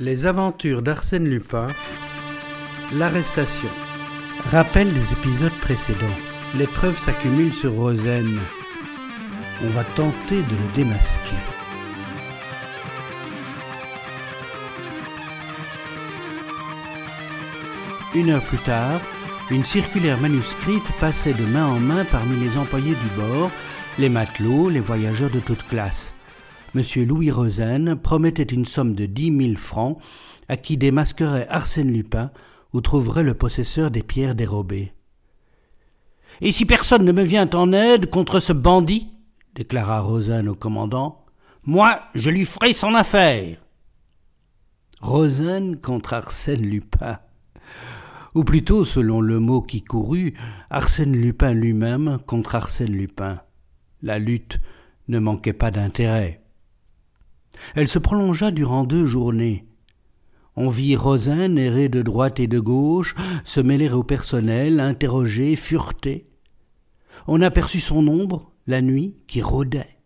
Les aventures d'Arsène Lupin, l'arrestation. Rappel des épisodes précédents. Les preuves s'accumulent sur Rosen. On va tenter de le démasquer. Une heure plus tard, une circulaire manuscrite passait de main en main parmi les employés du bord, les matelots, les voyageurs de toute classe. M. Louis Rosen promettait une somme de dix mille francs à qui démasquerait Arsène Lupin ou trouverait le possesseur des pierres dérobées. Et si personne ne me vient en aide contre ce bandit, déclara Rosen au commandant, moi je lui ferai son affaire. Rosen contre Arsène Lupin. Ou plutôt, selon le mot qui courut, Arsène Lupin lui-même contre Arsène Lupin. La lutte ne manquait pas d'intérêt. Elle se prolongea durant deux journées. On vit Rosin errer de droite et de gauche, se mêler au personnel, interroger, fureter. On aperçut son ombre, la nuit, qui rôdait.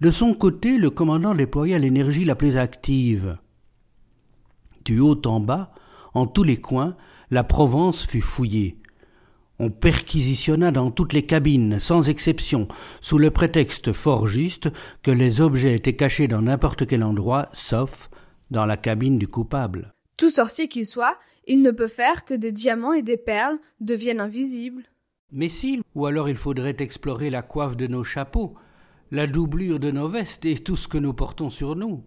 De son côté, le commandant déploya l'énergie la plus active. Du haut en bas, en tous les coins, la Provence fut fouillée. On perquisitionna dans toutes les cabines, sans exception, sous le prétexte fort juste que les objets étaient cachés dans n'importe quel endroit, sauf dans la cabine du coupable. Tout sorcier qu'il soit, il ne peut faire que des diamants et des perles deviennent invisibles. Mais si, ou alors il faudrait explorer la coiffe de nos chapeaux, la doublure de nos vestes et tout ce que nous portons sur nous.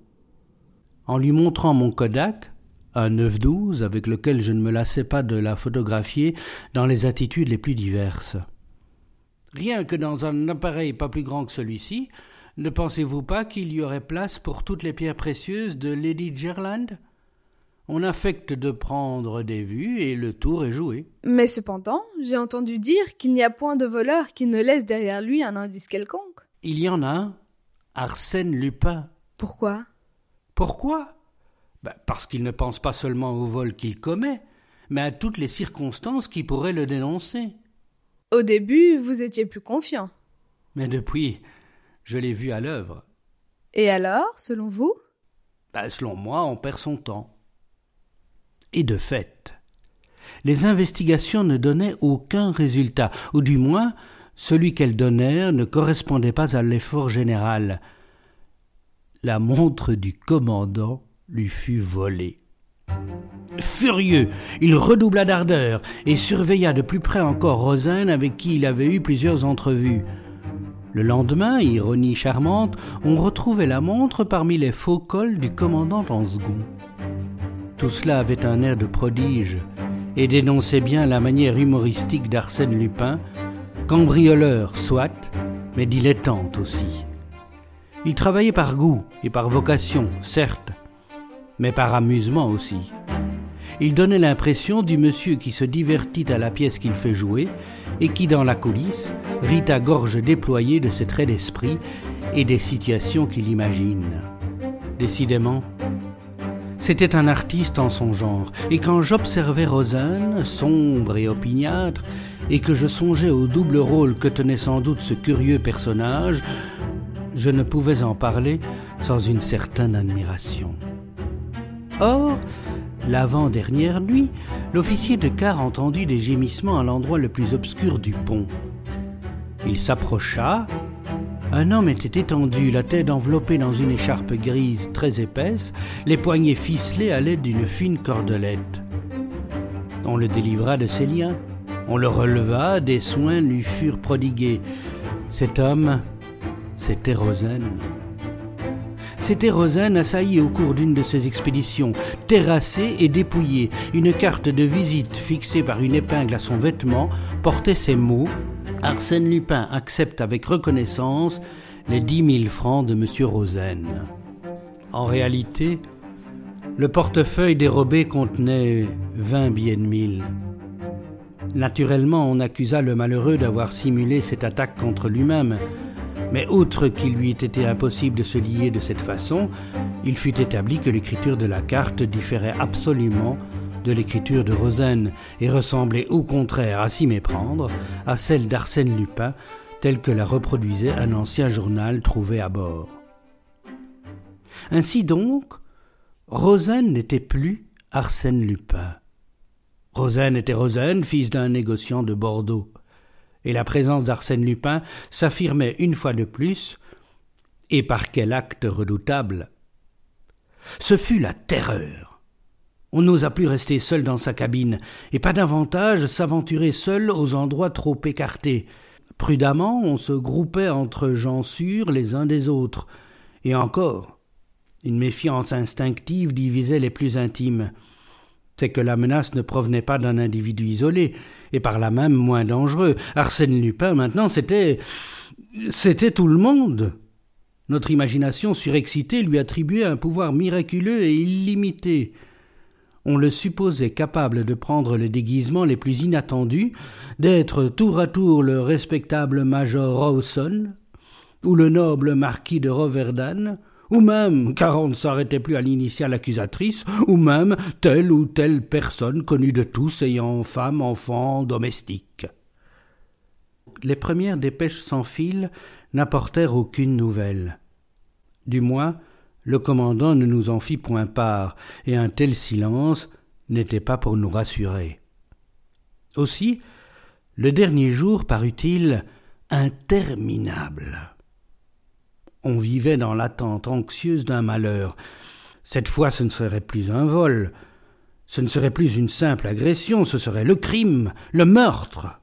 En lui montrant mon Kodak, un 9-12 avec lequel je ne me lassais pas de la photographier dans les attitudes les plus diverses. Rien que dans un appareil pas plus grand que celui-ci, ne pensez-vous pas qu'il y aurait place pour toutes les pierres précieuses de Lady Gerland? On affecte de prendre des vues et le tour est joué. Mais cependant, j'ai entendu dire qu'il n'y a point de voleur qui ne laisse derrière lui un indice quelconque. Il y en a un. Arsène Lupin. Pourquoi? Pourquoi? Ben, parce qu'il ne pense pas seulement au vol qu'il commet, mais à toutes les circonstances qui pourraient le dénoncer. Au début, vous étiez plus confiant. Mais depuis, je l'ai vu à l'œuvre. Et alors, selon vous? Ben, Selon moi, on perd son temps. Et de fait, les investigations ne donnaient aucun résultat, ou du moins, celui qu'elles donnèrent ne correspondait pas à l'effort général. La montre du commandant lui fut volé. Furieux, il redoubla d'ardeur et surveilla de plus près encore Rosen avec qui il avait eu plusieurs entrevues. Le lendemain, ironie charmante, on retrouvait la montre parmi les faux cols du commandant en second. Tout cela avait un air de prodige et dénonçait bien la manière humoristique d'Arsène Lupin, cambrioleur soit, mais dilettante aussi. Il travaillait par goût et par vocation, certes, mais par amusement aussi. Il donnait l'impression du monsieur qui se divertit à la pièce qu'il fait jouer et qui, dans la coulisse, rit à gorge déployée de ses traits d'esprit et des situations qu'il imagine. Décidément, c'était un artiste en son genre, et quand j'observais Rosanne, sombre et opiniâtre, et que je songeais au double rôle que tenait sans doute ce curieux personnage, je ne pouvais en parler sans une certaine admiration. Or, l'avant-dernière nuit, l'officier de quart entendit des gémissements à l'endroit le plus obscur du pont. Il s'approcha. Un homme était étendu, la tête enveloppée dans une écharpe grise très épaisse, les poignets ficelés à l'aide d'une fine cordelette. On le délivra de ses liens. On le releva, des soins lui furent prodigués. Cet homme, c'était Rosen. C'était Rosen assailli au cours d'une de ses expéditions, terrassé et dépouillé. Une carte de visite fixée par une épingle à son vêtement portait ces mots Arsène Lupin accepte avec reconnaissance les dix mille francs de M. Rosen. En réalité, le portefeuille dérobé contenait vingt billets de mille. Naturellement, on accusa le malheureux d'avoir simulé cette attaque contre lui-même, mais outre qu'il lui ait été impossible de se lier de cette façon, il fut établi que l'écriture de la carte différait absolument de l'écriture de Rosen et ressemblait au contraire à s'y méprendre à celle d'Arsène Lupin telle que la reproduisait un ancien journal trouvé à bord. Ainsi donc, Rosen n'était plus Arsène Lupin. Rosen était Rosen, fils d'un négociant de Bordeaux. Et la présence d'Arsène Lupin s'affirmait une fois de plus, et par quel acte redoutable? Ce fut la terreur. On n'osa plus rester seul dans sa cabine, et pas davantage s'aventurer seul aux endroits trop écartés. Prudemment, on se groupait entre gens sûrs les uns des autres, et encore, une méfiance instinctive divisait les plus intimes. C'est que la menace ne provenait pas d'un individu isolé, et par là même moins dangereux. Arsène Lupin, maintenant, c'était. c'était tout le monde. Notre imagination surexcitée lui attribuait un pouvoir miraculeux et illimité. On le supposait capable de prendre les déguisements les plus inattendus, d'être tour à tour le respectable major Rawson, ou le noble marquis de Roverdan, ou même, car on ne s'arrêtait plus à l'initiale accusatrice, ou même telle ou telle personne connue de tous ayant femme, enfant, domestique. Les premières dépêches sans fil n'apportèrent aucune nouvelle. Du moins, le commandant ne nous en fit point part, et un tel silence n'était pas pour nous rassurer. Aussi, le dernier jour parut-il interminable. On vivait dans l'attente anxieuse d'un malheur. Cette fois ce ne serait plus un vol, ce ne serait plus une simple agression, ce serait le crime, le meurtre.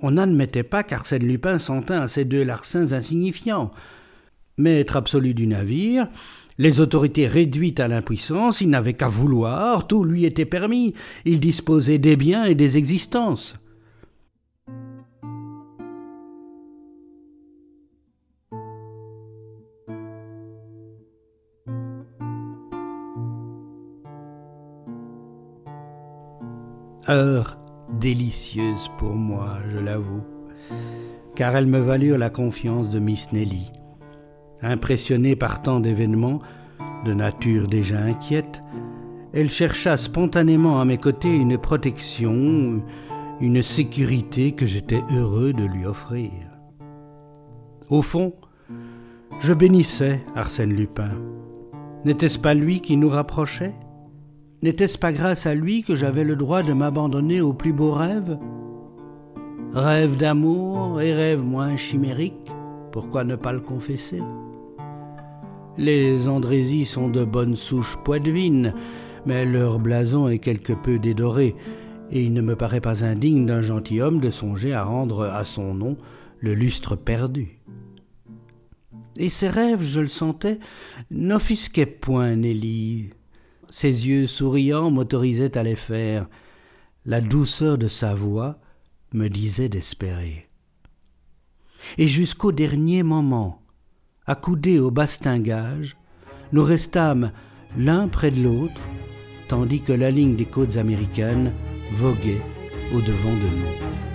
On n'admettait pas qu'Arsène Lupin s'en tint à ces deux larcins insignifiants. Maître absolu du navire, les autorités réduites à l'impuissance, il n'avait qu'à vouloir, tout lui était permis, il disposait des biens et des existences. Heure délicieuse pour moi, je l'avoue, car elles me valurent la confiance de Miss Nelly. Impressionnée par tant d'événements, de nature déjà inquiète, elle chercha spontanément à mes côtés une protection, une sécurité que j'étais heureux de lui offrir. Au fond, je bénissais Arsène Lupin. N'était-ce pas lui qui nous rapprochait? N'était-ce pas grâce à lui que j'avais le droit de m'abandonner aux plus beaux rêves Rêves d'amour et rêves moins chimériques, pourquoi ne pas le confesser? Les Andrésis sont de bonnes souches poitevines, mais leur blason est quelque peu dédoré, et il ne me paraît pas indigne d'un gentilhomme de songer à rendre à son nom le lustre perdu. Et ces rêves, je le sentais, n'offusquaient point Nelly, ses yeux souriants m'autorisaient à les faire. La douceur de sa voix me disait d'espérer. Et jusqu'au dernier moment, accoudés au bastingage, nous restâmes l'un près de l'autre, tandis que la ligne des côtes américaines voguait au devant de nous.